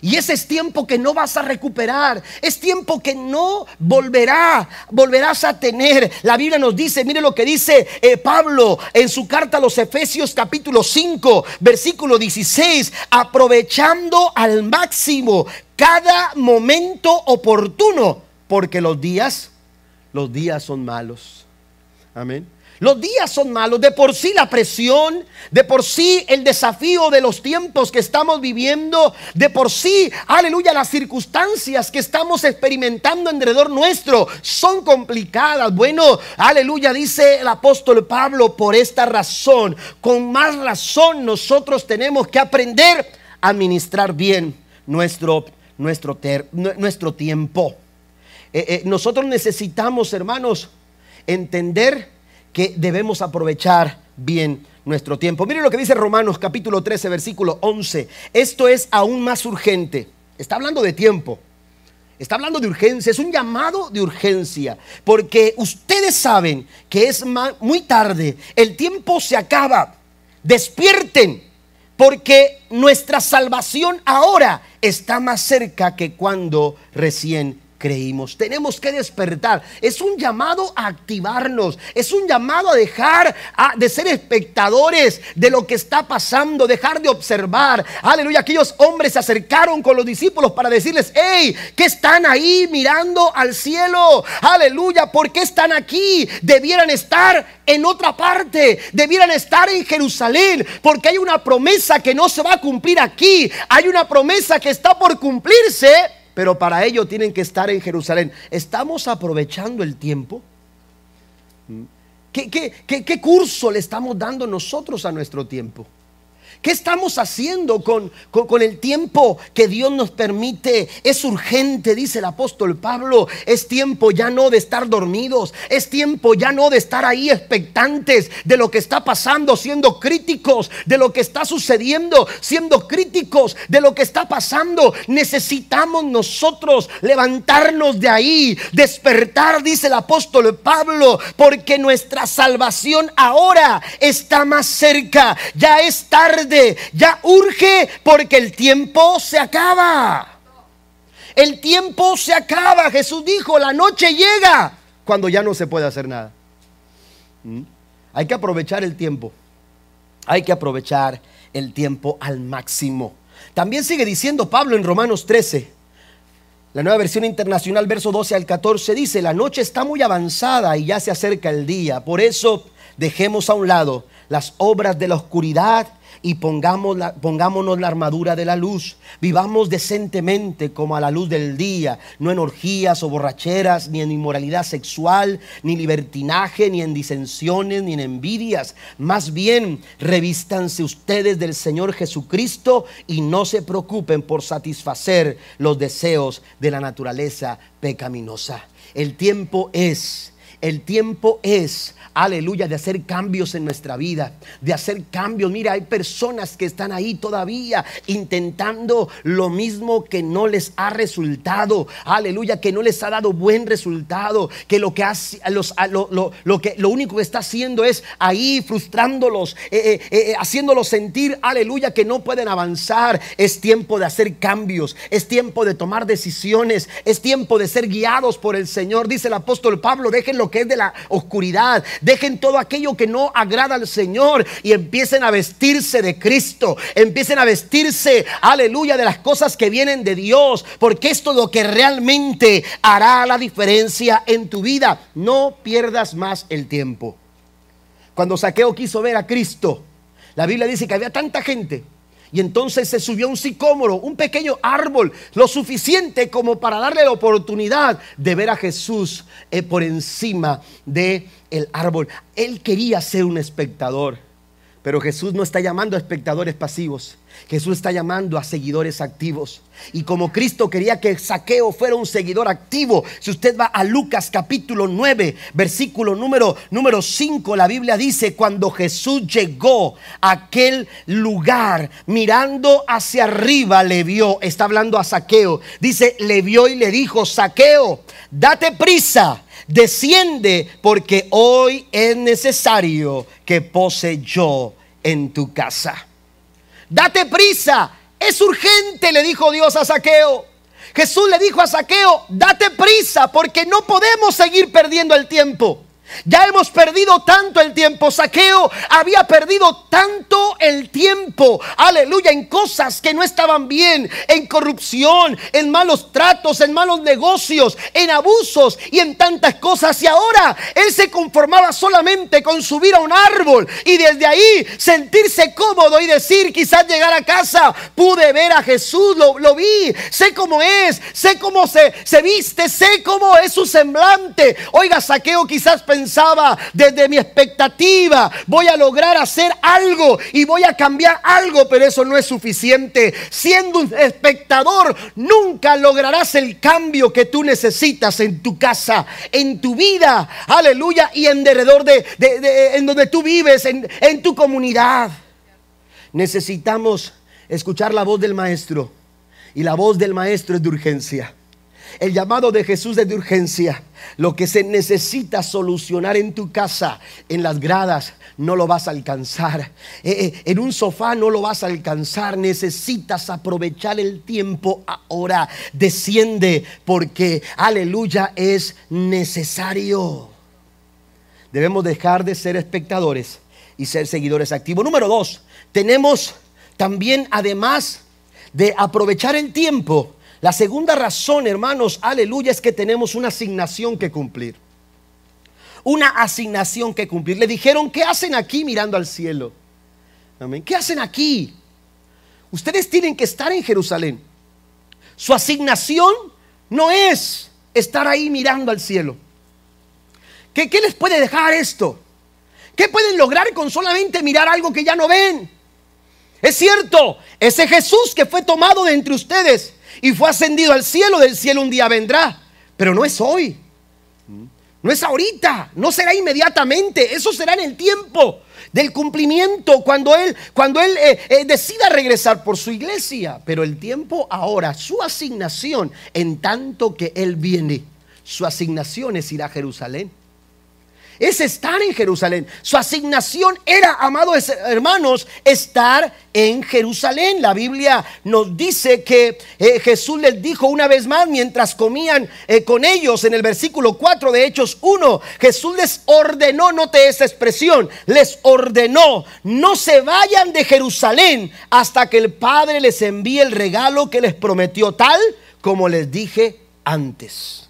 Y ese es tiempo que no vas a recuperar. Es tiempo que no volverá, volverás a tener. La Biblia nos dice, mire lo que dice eh, Pablo en su carta a los Efesios capítulo 5, versículo 16, aprovechando al máximo cada momento oportuno, porque los días, los días son malos. Amén. Los días son malos, de por sí la presión, de por sí el desafío de los tiempos que estamos viviendo, de por sí, aleluya, las circunstancias que estamos experimentando alrededor nuestro son complicadas. Bueno, aleluya, dice el apóstol Pablo, por esta razón, con más razón nosotros tenemos que aprender a administrar bien nuestro, nuestro, tiempo. Eh, eh, nosotros necesitamos, hermanos, entender que debemos aprovechar bien nuestro tiempo. Mire lo que dice Romanos capítulo 13, versículo 11. Esto es aún más urgente. Está hablando de tiempo. Está hablando de urgencia, es un llamado de urgencia, porque ustedes saben que es muy tarde, el tiempo se acaba, despierten, porque nuestra salvación ahora está más cerca que cuando recién creímos. Tenemos que despertar. Es un llamado a activarnos. Es un llamado a dejar de ser espectadores de lo que está pasando, dejar de observar. Aleluya. Aquellos hombres se acercaron con los discípulos para decirles, hey, ¿qué están ahí mirando al cielo? Aleluya. ¿Por qué están aquí? Debieran estar en otra parte. Debieran estar en Jerusalén. Porque hay una promesa que no se va a cumplir aquí. Hay una promesa que está por cumplirse pero para ello tienen que estar en Jerusalén. ¿Estamos aprovechando el tiempo? ¿Qué, qué, curso le estamos dando nosotros a nuestro tiempo? ¿Qué estamos haciendo con, con, el tiempo que Dios nos permite? Es urgente, dice el apóstol Pablo. Es tiempo ya no de estar dormidos. Es tiempo ya no de estar ahí expectantes de lo que está pasando, siendo críticos de lo que está sucediendo, siendo críticos de lo que está pasando. Necesitamos nosotros levantarnos de ahí, despertar, dice el apóstol Pablo, porque nuestra salvación ahora está más cerca. Ya es tarde ya urge porque el tiempo se acaba. El tiempo se acaba. Jesús dijo, la noche llega cuando ya no se puede hacer nada. ¿Mm? Hay que aprovechar el tiempo. Hay que aprovechar el tiempo al máximo. También sigue diciendo Pablo en Romanos 13. La nueva versión internacional, verso 12 al 14, dice, la noche está muy avanzada y ya se acerca el día. Por eso dejemos a un lado las obras de la oscuridad y pongamos la, pongámonos la armadura de la luz. Vivamos decentemente como a la luz del día, no en orgías o borracheras, ni en inmoralidad sexual, ni libertinaje, ni en disensiones, ni en envidias. Más bien, revístanse ustedes del Señor Jesucristo y no se preocupen por satisfacer los deseos de la naturaleza pecaminosa. El tiempo es, el tiempo es aleluya, de hacer cambios en nuestra vida, de hacer cambios. Mira, hay personas que están ahí todavía intentando lo mismo que no les ha resultado, aleluya, que no les ha dado buen resultado, que lo que hace, los, lo, lo, que lo único que está haciendo es ahí frustrándolos, eh, eh, eh, haciéndolos sentir, aleluya, que no pueden avanzar. Es tiempo de hacer cambios, es tiempo de tomar decisiones, es tiempo de ser guiados por el Señor. Dice el apóstol Pablo, dejen lo que es de la oscuridad, Dejen todo aquello que no agrada al Señor y empiecen a vestirse de Cristo. Empiecen a vestirse, aleluya, de las cosas que vienen de Dios. Porque esto es lo que realmente hará la diferencia en tu vida. No pierdas más el tiempo. Cuando Saqueo quiso ver a Cristo, la Biblia dice que había tanta gente y entonces se subió un sicómoro, un pequeño árbol, lo suficiente como para darle la oportunidad de ver a Jesús eh, por encima de el árbol. Él quería ser un espectador. Pero Jesús no está llamando a espectadores pasivos. Jesús está llamando a seguidores activos. Y como Cristo quería que Saqueo fuera un seguidor activo, si usted va a Lucas capítulo 9, versículo número, número 5, la Biblia dice, cuando Jesús llegó a aquel lugar, mirando hacia arriba, le vio, está hablando a Saqueo, dice, le vio y le dijo, Saqueo, date prisa desciende porque hoy es necesario que pose yo en tu casa. Date prisa, es urgente, le dijo Dios a Saqueo. Jesús le dijo a Saqueo, date prisa porque no podemos seguir perdiendo el tiempo. Ya hemos perdido tanto el tiempo. Saqueo había perdido tanto el tiempo. Aleluya. En cosas que no estaban bien. En corrupción. En malos tratos. En malos negocios. En abusos. Y en tantas cosas. Y ahora él se conformaba solamente con subir a un árbol. Y desde ahí sentirse cómodo y decir quizás llegar a casa. Pude ver a Jesús. Lo, lo vi. Sé cómo es. Sé cómo se, se viste. Sé cómo es su semblante. Oiga, Saqueo quizás pensó pensaba desde mi expectativa, voy a lograr hacer algo y voy a cambiar algo, pero eso no es suficiente. Siendo un espectador, nunca lograrás el cambio que tú necesitas en tu casa, en tu vida, aleluya, y en derredor de, en donde tú vives, en, en tu comunidad. Necesitamos escuchar la voz del maestro y la voz del maestro es de urgencia. El llamado de Jesús es de urgencia. Lo que se necesita solucionar en tu casa, en las gradas, no lo vas a alcanzar. Eh, eh, en un sofá no lo vas a alcanzar. Necesitas aprovechar el tiempo ahora. Desciende porque, aleluya, es necesario. Debemos dejar de ser espectadores y ser seguidores activos. Número dos, tenemos también, además de aprovechar el tiempo, la segunda razón, hermanos, aleluya, es que tenemos una asignación que cumplir. Una asignación que cumplir. Le dijeron, ¿qué hacen aquí mirando al cielo? Amén. ¿Qué hacen aquí? Ustedes tienen que estar en Jerusalén. Su asignación no es estar ahí mirando al cielo. ¿Qué, qué les puede dejar esto? ¿Qué pueden lograr con solamente mirar algo que ya no ven? Es cierto, ese Jesús que fue tomado de entre ustedes y fue ascendido al cielo, del cielo un día vendrá, pero no es hoy. No es ahorita, no será inmediatamente, eso será en el tiempo del cumplimiento, cuando Él, cuando él eh, eh, decida regresar por su iglesia. Pero el tiempo ahora, su asignación, en tanto que Él viene, su asignación es ir a Jerusalén es estar en Jerusalén. Su asignación era, amados hermanos, estar en Jerusalén. La Biblia nos dice que eh, Jesús les dijo una vez más mientras comían eh, con ellos en el versículo 4 de Hechos 1, Jesús les ordenó, note esa expresión, les ordenó, no se vayan de Jerusalén hasta que el Padre les envíe el regalo que les prometió, tal como les dije antes.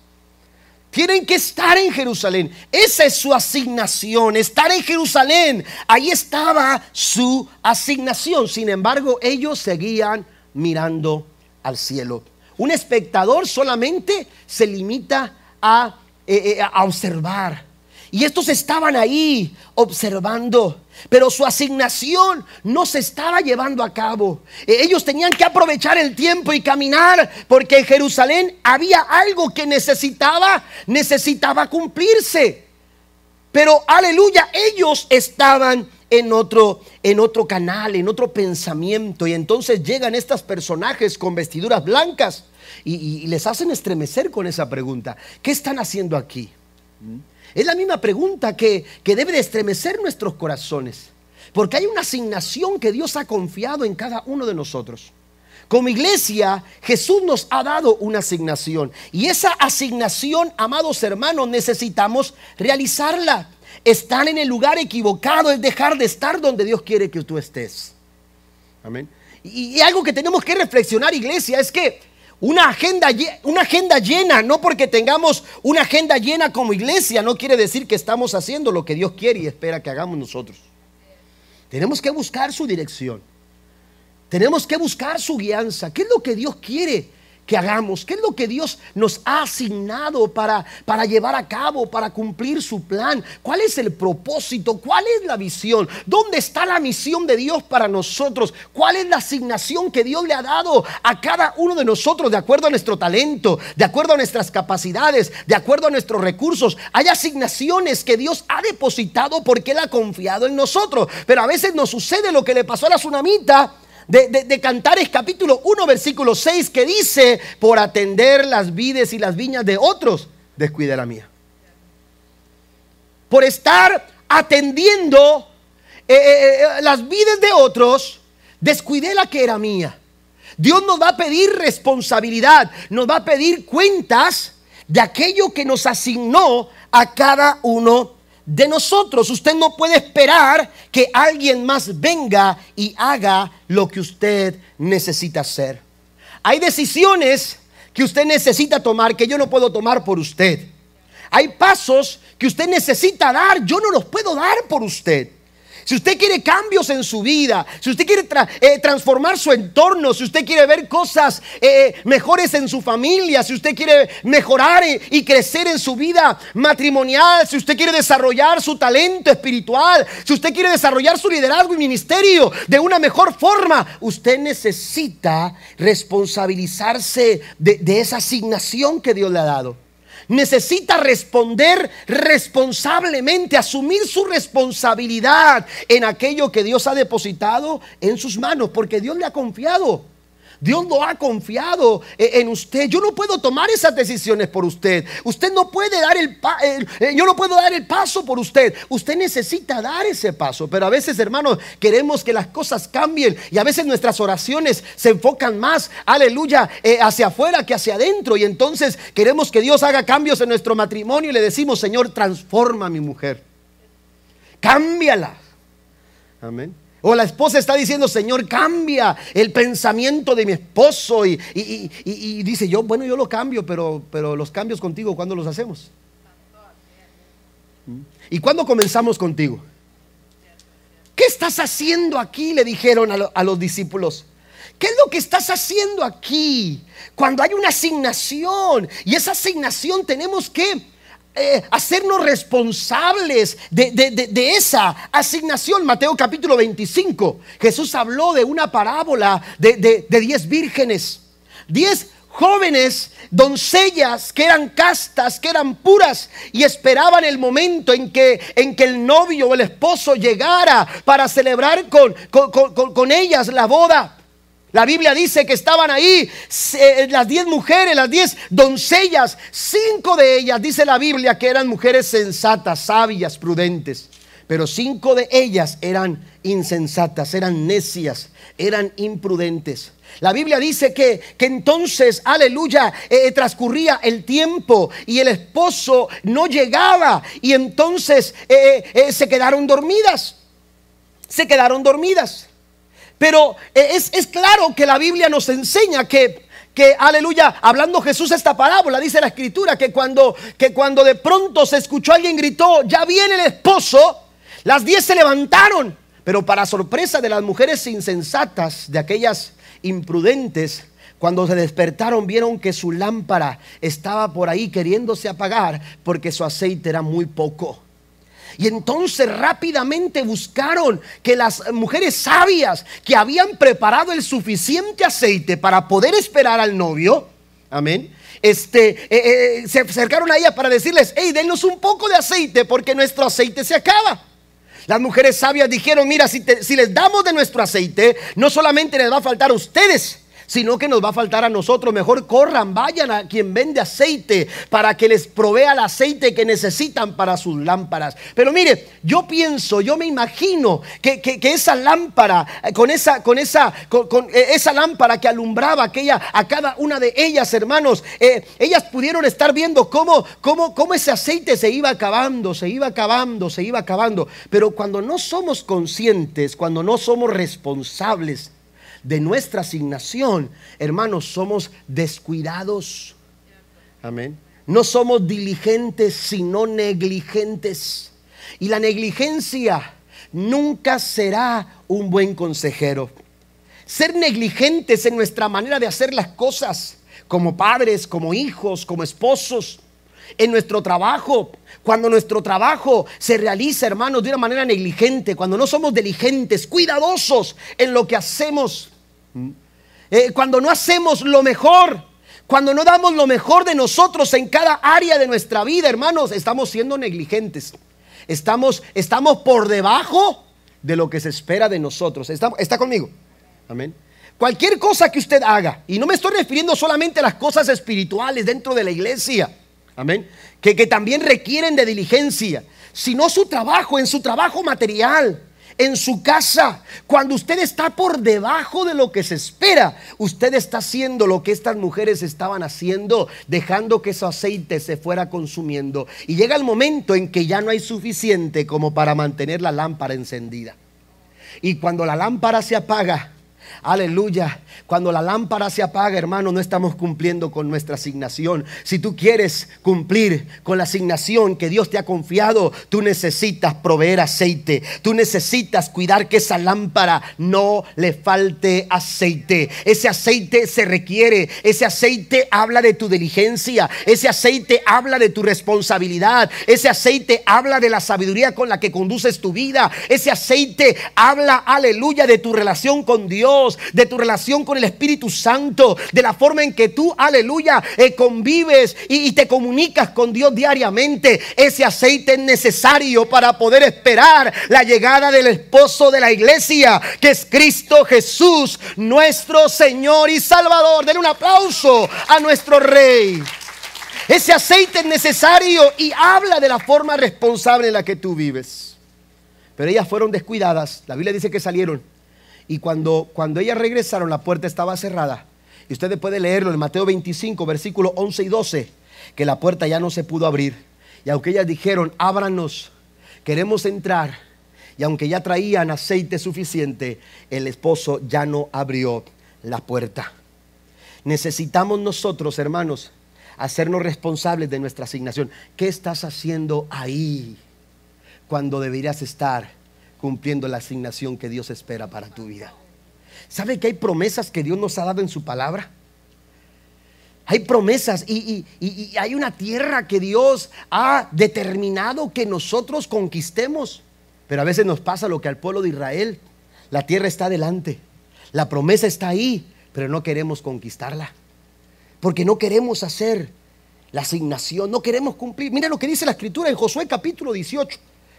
Tienen que estar en Jerusalén. Esa es su asignación, estar en Jerusalén. Ahí estaba su asignación. Sin embargo, ellos seguían mirando al cielo. Un espectador solamente se limita a, eh, eh, a observar. Y estos estaban ahí observando, pero su asignación no se estaba llevando a cabo. E, ellos tenían que aprovechar el tiempo y caminar, porque en Jerusalén había algo que necesitaba, necesitaba cumplirse. Pero aleluya, ellos estaban en otro, en otro canal, en otro pensamiento. Y entonces llegan estos personajes con vestiduras blancas y, y les hacen estremecer con esa pregunta. ¿Qué están haciendo aquí? Es la misma pregunta que, debe de estremecer nuestros corazones. Porque hay una asignación que Dios ha confiado en cada uno de nosotros. Como iglesia, Jesús nos ha dado una asignación. Y esa asignación, amados hermanos, necesitamos realizarla. Estar en el lugar equivocado es dejar de estar donde Dios quiere que tú estés. Amén. Y algo que tenemos que reflexionar, iglesia, es que una agenda, una agenda llena, no porque tengamos una agenda llena como iglesia, no quiere decir que estamos haciendo lo que Dios quiere y espera que hagamos nosotros. Tenemos que buscar su dirección. Tenemos que buscar su guianza. ¿Qué es lo que Dios quiere? Que hagamos, qué es lo que Dios nos ha asignado para, para llevar a cabo, para cumplir su plan, cuál es el propósito, cuál es la visión, dónde está la misión de Dios para nosotros, cuál es la asignación que Dios le ha dado a cada uno de nosotros de acuerdo a nuestro talento, de acuerdo a nuestras capacidades, de acuerdo a nuestros recursos. Hay asignaciones que Dios ha depositado porque Él ha confiado en nosotros, pero a veces nos sucede lo que le pasó a la tsunamita de, Cantares capítulo 1 versículo 6 que dice, por atender las vides y las viñas de otros, descuide la mía. Por estar atendiendo eh, eh, eh, las vides de otros, descuidé la que era mía. Dios nos va a pedir responsabilidad, nos va a pedir cuentas de aquello que nos asignó a cada uno de nosotros. Usted no puede esperar que alguien más venga y haga lo que usted necesita hacer. Hay decisiones que usted necesita tomar que yo no puedo tomar por usted. Hay pasos que usted necesita dar, yo no los puedo dar por usted. Si usted quiere cambios en su vida, si usted quiere eh, transformar su entorno, si usted quiere ver cosas eh, mejores en su familia, si usted quiere mejorar y crecer en su vida matrimonial, si usted quiere desarrollar su talento espiritual, si usted quiere desarrollar su liderazgo y ministerio de una mejor forma, usted necesita responsabilizarse de esa asignación que Dios le ha dado necesita responder responsablemente, asumir su responsabilidad en aquello que Dios ha depositado en sus manos, porque Dios le ha confiado. Dios lo ha confiado eh, en usted. Yo no puedo tomar esas decisiones por usted. Usted no puede dar el, eh, yo no puedo dar el paso por usted. Usted necesita dar ese paso. Pero a veces, hermanos, queremos que las cosas cambien y a veces nuestras oraciones se enfocan más, aleluya, eh, hacia afuera que hacia adentro. Y entonces queremos que Dios haga cambios en nuestro matrimonio y le decimos, Señor, transforma a mi mujer. Cámbiala. Amén. O la esposa está diciendo, Señor, cambia el pensamiento de mi esposo. Y, dice, yo, bueno, yo lo cambio, pero, pero los cambios contigo, ¿cuándo los hacemos? ¿Y cuándo comenzamos contigo? ¿Qué estás haciendo aquí? Le dijeron a, a los discípulos. ¿Qué es lo que estás haciendo aquí? Cuando hay una asignación y esa asignación tenemos que eh, hacernos responsables de, esa asignación. Mateo capítulo 25, Jesús habló de una parábola de, diez vírgenes, diez jóvenes, doncellas que eran castas, que eran puras y esperaban el momento en que, en que el novio o el esposo llegara para celebrar con, con ellas la boda. La Biblia dice que estaban ahí eh, las diez mujeres, las diez doncellas. Cinco de ellas, dice la Biblia, que eran mujeres sensatas, sabias, prudentes. Pero cinco de ellas eran insensatas, eran necias, eran imprudentes. La Biblia dice que, que entonces, aleluya, eh, eh, transcurría el tiempo y el esposo no llegaba y entonces se quedaron dormidas. Se quedaron dormidas. Pero eh, es, claro que la Biblia nos enseña que que aleluya, hablando Jesús esta parábola, dice la escritura que cuando que cuando de pronto se escuchó alguien gritó, "Ya viene el esposo", las diez se levantaron, pero para sorpresa de las mujeres insensatas, de aquellas imprudentes, cuando se despertaron vieron que su lámpara estaba por ahí queriéndose apagar porque su aceite era muy poco. Y entonces rápidamente buscaron que las mujeres sabias que habían preparado el suficiente aceite para poder esperar al novio, amén, este, eh, eh, se acercaron a ella para decirles, hey, denos un poco de aceite porque nuestro aceite se acaba. Las mujeres sabias dijeron, mira, si, si les damos de nuestro aceite, no solamente les va a faltar a ustedes, sino que nos va a faltar a nosotros. Mejor corran, vayan a quien vende aceite para que les provea el aceite que necesitan para sus lámparas. Pero mire, yo pienso, yo me imagino que, esa lámpara, con esa, con esa, con, eh, esa lámpara que alumbraba aquella, a cada una de ellas, hermanos, eh, ellas pudieron estar viendo cómo, cómo, cómo ese aceite se iba acabando, se iba acabando, se iba acabando. Pero cuando no somos conscientes, cuando no somos responsables, de nuestra asignación, hermanos, somos descuidados. Amén. No somos diligentes, sino negligentes. Y la negligencia nunca será un buen consejero. Ser negligentes en nuestra manera de hacer las cosas, como padres, como hijos, como esposos, en nuestro trabajo, cuando nuestro trabajo se realiza, hermanos, de una manera negligente, cuando no somos diligentes, cuidadosos en lo que hacemos, eh, cuando no hacemos lo mejor, cuando no damos lo mejor de nosotros en cada área de nuestra vida, hermanos, estamos siendo negligentes. Estamos, estamos por debajo de lo que se espera de nosotros. ¿Está, está conmigo? Amén. Cualquier cosa que usted haga, y no me estoy refiriendo solamente a las cosas espirituales dentro de la iglesia, amén, que, que también requieren de diligencia, sino su trabajo, en su trabajo material, en su casa, cuando usted está por debajo de lo que se espera, usted está haciendo lo que estas mujeres estaban haciendo, dejando que ese aceite se fuera consumiendo. Y llega el momento en que ya no hay suficiente como para mantener la lámpara encendida. Y cuando la lámpara se apaga, Aleluya. Cuando la lámpara se apaga, hermano, no estamos cumpliendo con nuestra asignación. Si tú quieres cumplir con la asignación que Dios te ha confiado, tú necesitas proveer aceite. Tú necesitas cuidar que esa lámpara no le falte aceite. Ese aceite se requiere. Ese aceite habla de tu diligencia. Ese aceite habla de tu responsabilidad. Ese aceite habla de la sabiduría con la que conduces tu vida. Ese aceite habla, aleluya, de tu relación con Dios De tu relación con el Espíritu Santo, de la forma en que tú, aleluya, eh, convives y, y te comunicas con Dios diariamente. Ese aceite es necesario para poder esperar la llegada del esposo de la iglesia, que es Cristo Jesús, nuestro Señor y Salvador. Den un aplauso a nuestro Rey. Ese aceite es necesario y habla de la forma responsable en la que tú vives. Pero ellas fueron descuidadas. La Biblia dice que salieron. Y cuando, cuando ellas regresaron, la puerta estaba cerrada. Y usted puede leerlo en Mateo 25, versículos 11 y 12, que la puerta ya no se pudo abrir. Y aunque ellas dijeron, ábranos, queremos entrar. Y aunque ya traían aceite suficiente, el esposo ya no abrió la puerta. Necesitamos nosotros, hermanos, hacernos responsables de nuestra asignación. ¿Qué estás haciendo ahí cuando deberías estar cumpliendo la asignación que Dios espera para tu vida? ¿Sabe que hay promesas que Dios nos ha dado en su palabra? Hay promesas y, hay una tierra que Dios ha determinado que nosotros conquistemos. Pero a veces nos pasa lo que al pueblo de Israel. La tierra está delante. La promesa está ahí, pero no queremos conquistarla porque no queremos hacer la asignación, no queremos cumplir. Mira lo que dice la escritura en Josué capítulo 18,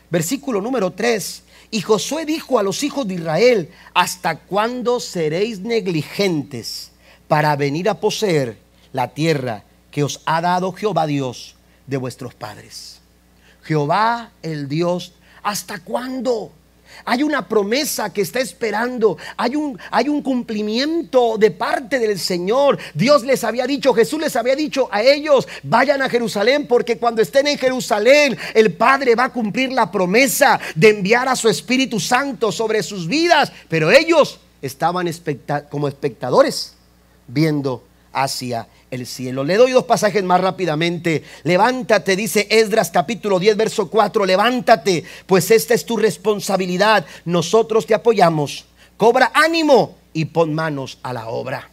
versículo número 3. Y Josué dijo a los hijos de Israel, ¿hasta cuándo seréis negligentes para venir a poseer la tierra que os ha dado Jehová Dios de vuestros padres? Jehová el Dios, ¿hasta cuándo? Hay una promesa que está esperando. Hay un, hay un cumplimiento de parte del Señor. Dios les había dicho, Jesús les había dicho a ellos, vayan a Jerusalén porque cuando estén en Jerusalén el Padre va a cumplir la promesa de enviar a su Espíritu Santo sobre sus vidas. Pero ellos estaban como espectadores viendo hacia el cielo. Le doy dos pasajes más rápidamente. Levántate, dice Esdras capítulo 10, verso 4, levántate, pues esta es tu responsabilidad. Nosotros te apoyamos. Cobra ánimo y pon manos a la obra.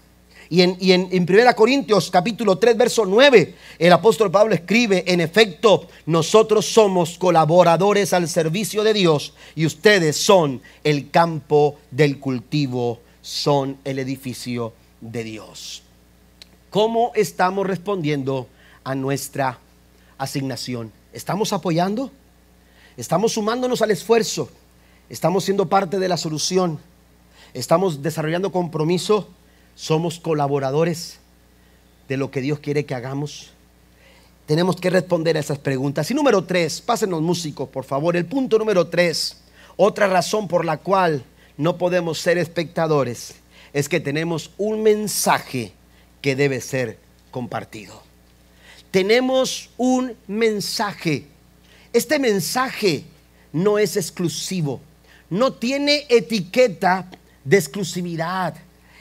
Y en, y en, en 1 Corintios capítulo 3, verso 9, el apóstol Pablo escribe, en efecto, nosotros somos colaboradores al servicio de Dios y ustedes son el campo del cultivo, son el edificio de Dios. ¿Cómo estamos respondiendo a nuestra asignación? ¿Estamos apoyando? ¿Estamos sumándonos al esfuerzo? ¿Estamos siendo parte de la solución? ¿Estamos desarrollando compromiso? ¿Somos colaboradores de lo que Dios quiere que hagamos? Tenemos que responder a esas preguntas. Y número tres, pásenos músicos, por favor. El punto número tres, otra razón por la cual no podemos ser espectadores, es que tenemos un mensaje que debe ser compartido. Tenemos un mensaje. Este mensaje no es exclusivo, no tiene etiqueta de exclusividad.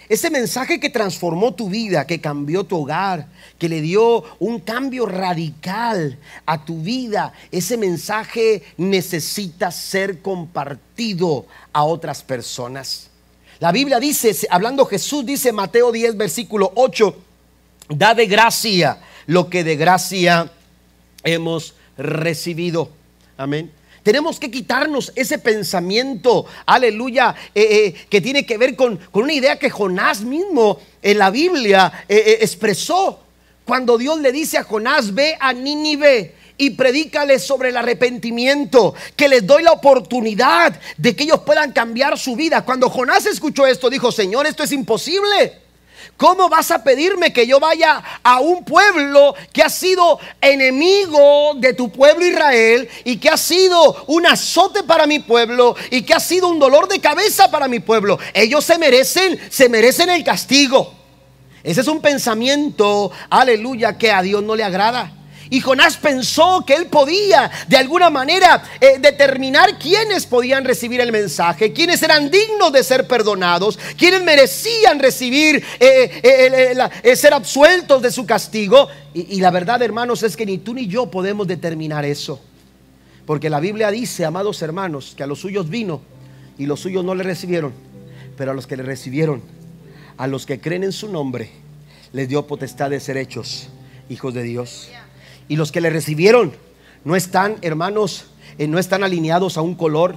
Ese mensaje que transformó tu vida, que cambió tu hogar, que le dio un cambio radical a tu vida, ese mensaje necesita ser compartido a otras personas. La Biblia dice, hablando Jesús, dice Mateo 10, versículo 8, da de gracia lo que de gracia hemos recibido. Amén. Tenemos que quitarnos ese pensamiento, aleluya, eh, eh, que tiene que ver con, una idea que Jonás mismo en la Biblia eh, expresó. Cuando Dios le dice a Jonás, ve a Nínive y predícales sobre el arrepentimiento, que les doy la oportunidad de que ellos puedan cambiar su vida. Cuando Jonás escuchó esto, dijo, Señor, esto es imposible. ¿Cómo vas a pedirme que yo vaya a un pueblo que ha sido enemigo de tu pueblo Israel y que ha sido un azote para mi pueblo y que ha sido un dolor de cabeza para mi pueblo? Ellos se merecen, se merecen el castigo. Ese es un pensamiento, aleluya, que a Dios no le agrada. Y Jonás pensó que él podía de alguna manera eh, determinar quiénes podían recibir el mensaje, quiénes eran dignos de ser perdonados, quiénes merecían recibir, eh, eh, ser absueltos de su castigo. Y, y la verdad, hermanos, es que ni tú ni yo podemos determinar eso. Porque la Biblia dice, amados hermanos, que a los suyos vino y los suyos no le recibieron, pero a los que le recibieron, a los que creen en su nombre, les dio potestad de ser hechos hijos de Dios. Y los que le recibieron no están, hermanos, eh, no están alineados a un color,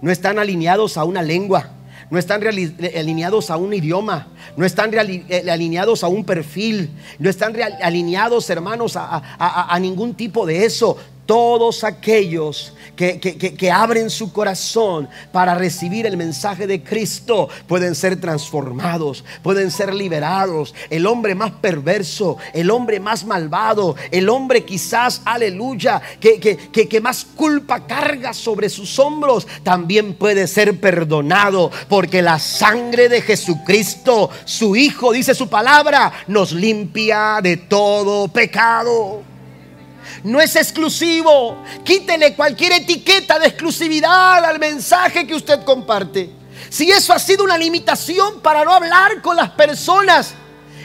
no están alineados a una lengua, no están alineados a un idioma, no están eh, alineados a un perfil, no están alineados, hermanos, a, ningún tipo de eso todos aquellos que, abren su corazón para recibir el mensaje de Cristo pueden ser transformados, pueden ser liberados. El hombre más perverso, el hombre más malvado, el hombre quizás, aleluya, que, que más culpa carga sobre sus hombros, también puede ser perdonado porque la sangre de Jesucristo, su Hijo, dice su palabra, nos limpia de todo pecado no es exclusivo. Quítele cualquier etiqueta de exclusividad al mensaje que usted comparte. Si eso ha sido una limitación para no hablar con las personas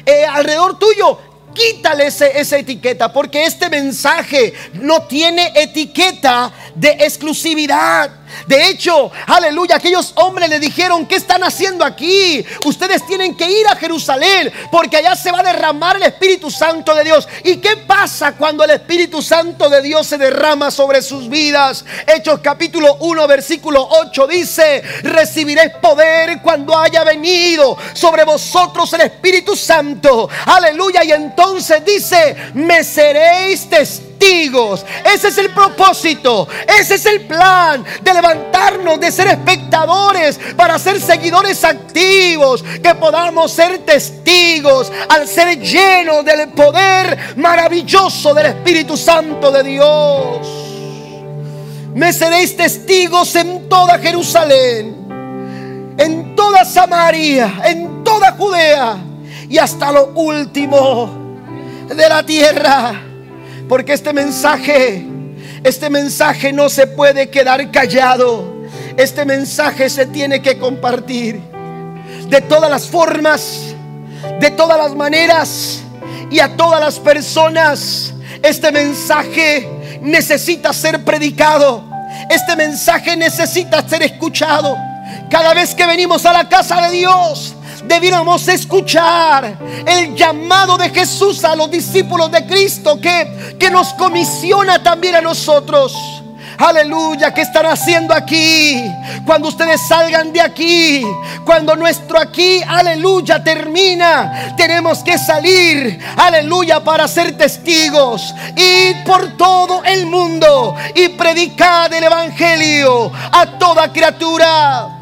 eh, alrededor tuyo, quítale esa etiqueta, porque este mensaje no tiene etiqueta de exclusividad. De hecho, aleluya, aquellos hombres le dijeron, ¿qué están haciendo aquí? Ustedes tienen que ir a Jerusalén porque allá se va a derramar el Espíritu Santo de Dios. ¿Y qué pasa cuando el Espíritu Santo de Dios se derrama sobre sus vidas? Hechos capítulo 1, versículo 8 dice, recibiréis poder cuando haya venido sobre vosotros el Espíritu Santo. Aleluya. Y entonces dice, me seréis testigos ese es el propósito, ese es el plan de levantarnos, de ser espectadores para ser seguidores activos, que podamos ser testigos al ser llenos del poder maravilloso del Espíritu Santo de Dios. Me seréis testigos en toda Jerusalén, en toda Samaria, en toda Judea y hasta lo último de la tierra. Porque este mensaje, este mensaje no se puede quedar callado. Este mensaje se tiene que compartir de todas las formas, de todas las maneras y a todas las personas. Este mensaje necesita ser predicado. Este mensaje necesita ser escuchado. Cada vez que venimos a la casa de Dios, debiéramos escuchar el llamado de Jesús a los discípulos de Cristo que, que nos comisiona también a nosotros. Aleluya, ¿qué están haciendo aquí? Cuando ustedes salgan de aquí, cuando nuestro aquí, aleluya, termina, tenemos que salir, aleluya, para ser testigos. Y por todo el mundo y predicar el Evangelio a toda criatura.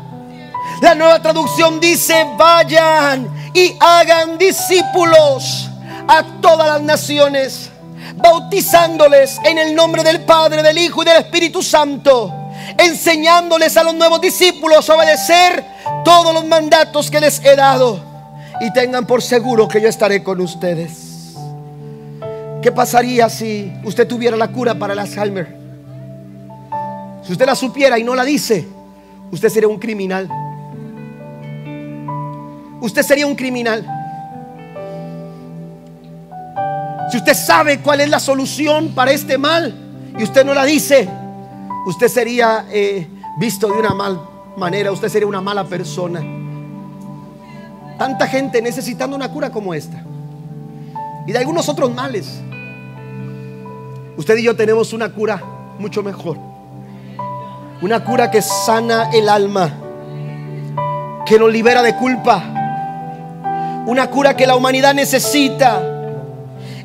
La nueva traducción dice, vayan y hagan discípulos a todas las naciones, bautizándoles en el nombre del Padre, del Hijo y del Espíritu Santo, enseñándoles a los nuevos discípulos a obedecer todos los mandatos que les he dado. Y tengan por seguro que yo estaré con ustedes. ¿Qué pasaría si usted tuviera la cura para el Alzheimer? Si usted la supiera y no la dice, usted sería un criminal usted sería un criminal. Si usted sabe cuál es la solución para este mal y usted no la dice, usted sería eh, visto de una mal manera, usted sería una mala persona. Tanta gente necesitando una cura como esta y de algunos otros males. Usted y yo tenemos una cura mucho mejor. Una cura que sana el alma, que nos libera de culpa, una cura que la humanidad necesita.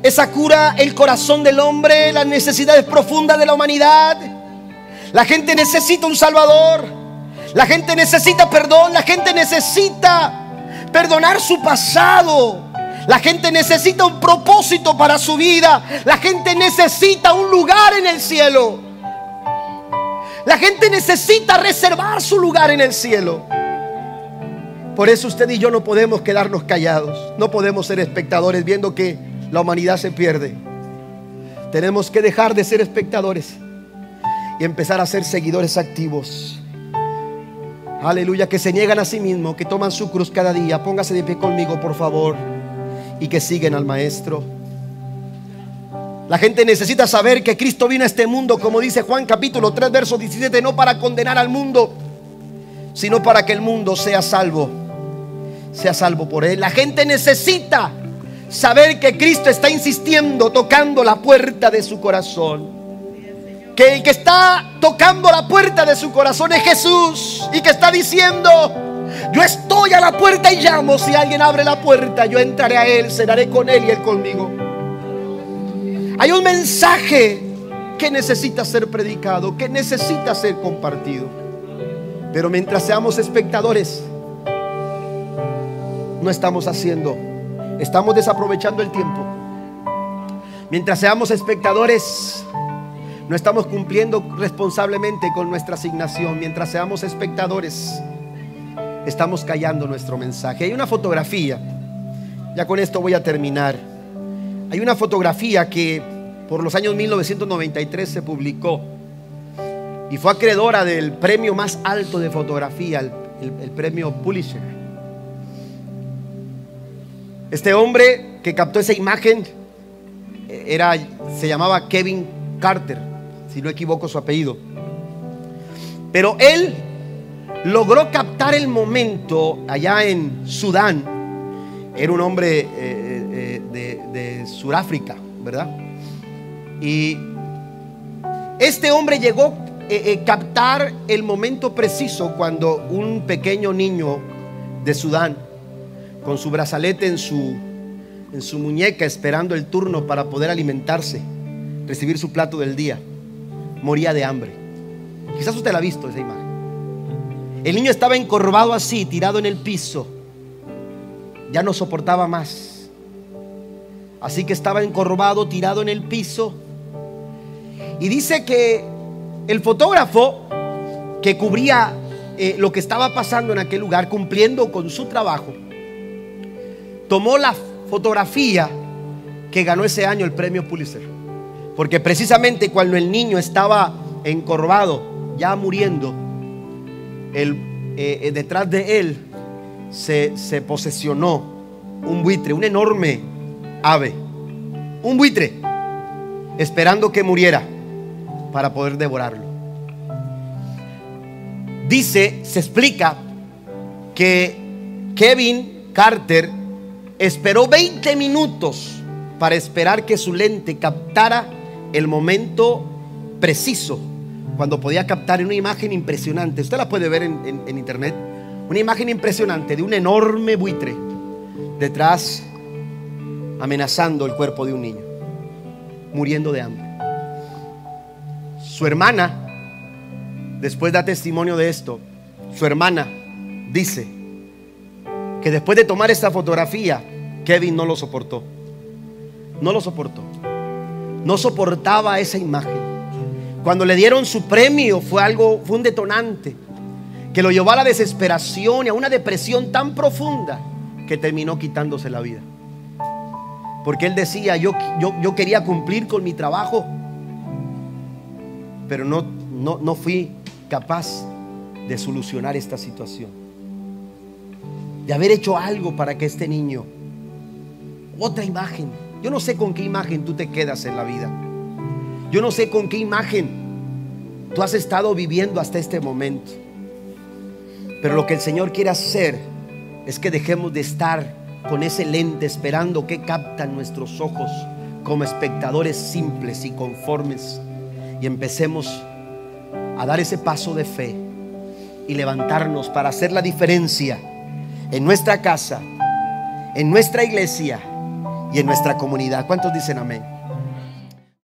Esa cura, el corazón del hombre, las necesidades profundas de la humanidad. La gente necesita un Salvador. La gente necesita perdón. La gente necesita perdonar su pasado. La gente necesita un propósito para su vida. La gente necesita un lugar en el cielo. La gente necesita reservar su lugar en el cielo. Por eso usted y yo no podemos quedarnos callados, no podemos ser espectadores viendo que la humanidad se pierde. Tenemos que dejar de ser espectadores y empezar a ser seguidores activos. Aleluya, que se niegan a sí mismos, que toman su cruz cada día. Póngase de pie conmigo, por favor, y que siguen al Maestro. La gente necesita saber que Cristo vino a este mundo, como dice Juan capítulo 3, verso 17, no para condenar al mundo, sino para que el mundo sea salvo sea salvo por él. La gente necesita saber que Cristo está insistiendo, tocando la puerta de su corazón. Que el que está tocando la puerta de su corazón es Jesús y que está diciendo, Yo estoy a la puerta y llamo. Si alguien abre la puerta, yo entraré a Él, cenaré con Él y Él conmigo. Hay un mensaje que necesita ser predicado, que necesita ser compartido. Pero mientras seamos espectadores, no estamos haciendo, estamos desaprovechando el tiempo. Mientras seamos espectadores, no estamos cumpliendo responsablemente con nuestra asignación. Mientras seamos espectadores, estamos callando nuestro mensaje. Hay una fotografía, ya con esto voy a terminar. Hay una fotografía que por los años 1993 se publicó y fue acreedora del premio más alto de fotografía, el, premio Pulitzer. Este hombre que captó esa imagen eh, era, se llamaba Kevin Carter, si no equivoco su apellido. Pero él logró captar el momento allá en Sudán. Era un hombre eh, eh, de, de Sudáfrica, ¿verdad? Y este hombre llegó a eh, captar el momento preciso cuando un pequeño niño de Sudán, con su brazalete en su, en su muñeca, esperando el turno para poder alimentarse, recibir su plato del día, moría de hambre. Quizás usted la ha visto esa imagen. El niño estaba encorvado así, tirado en el piso. Ya no soportaba más. Así que estaba encorvado, tirado en el piso. Y dice que el fotógrafo que cubría eh, lo que estaba pasando en aquel lugar, cumpliendo con su trabajo, tomó la fotografía que ganó ese año el premio Pulitzer. Porque precisamente cuando el niño estaba encorvado, ya muriendo, eh, eh, detrás de él se, se posesionó un buitre, un enorme ave, un buitre, esperando que muriera para poder devorarlo. Dice, se explica que Kevin Carter esperó 20 minutos para esperar que su lente captara el momento preciso, cuando podía captar una imagen impresionante. Usted la puede ver en, en internet. Una imagen impresionante de un enorme buitre detrás amenazando el cuerpo de un niño, muriendo de hambre. Su hermana, después da testimonio de esto, su hermana dice que después de tomar esta fotografía, Kevin no lo soportó. No lo soportó. No soportaba esa imagen. Cuando le dieron su premio fue algo, fue un detonante que lo llevó a la desesperación y a una depresión tan profunda que terminó quitándose la vida. Porque él decía, yo, yo, yo quería cumplir con mi trabajo, pero no, no, no fui capaz de solucionar esta situación. De haber hecho algo para que este niño, otra imagen, yo no sé con qué imagen tú te quedas en la vida. Yo no sé con qué imagen tú has estado viviendo hasta este momento. Pero lo que el Señor quiere hacer es que dejemos de estar con ese lente esperando que captan nuestros ojos como espectadores simples y conformes y empecemos a dar ese paso de fe y levantarnos para hacer la diferencia en nuestra casa, en nuestra iglesia y en nuestra comunidad. ¿Cuántos dicen amén?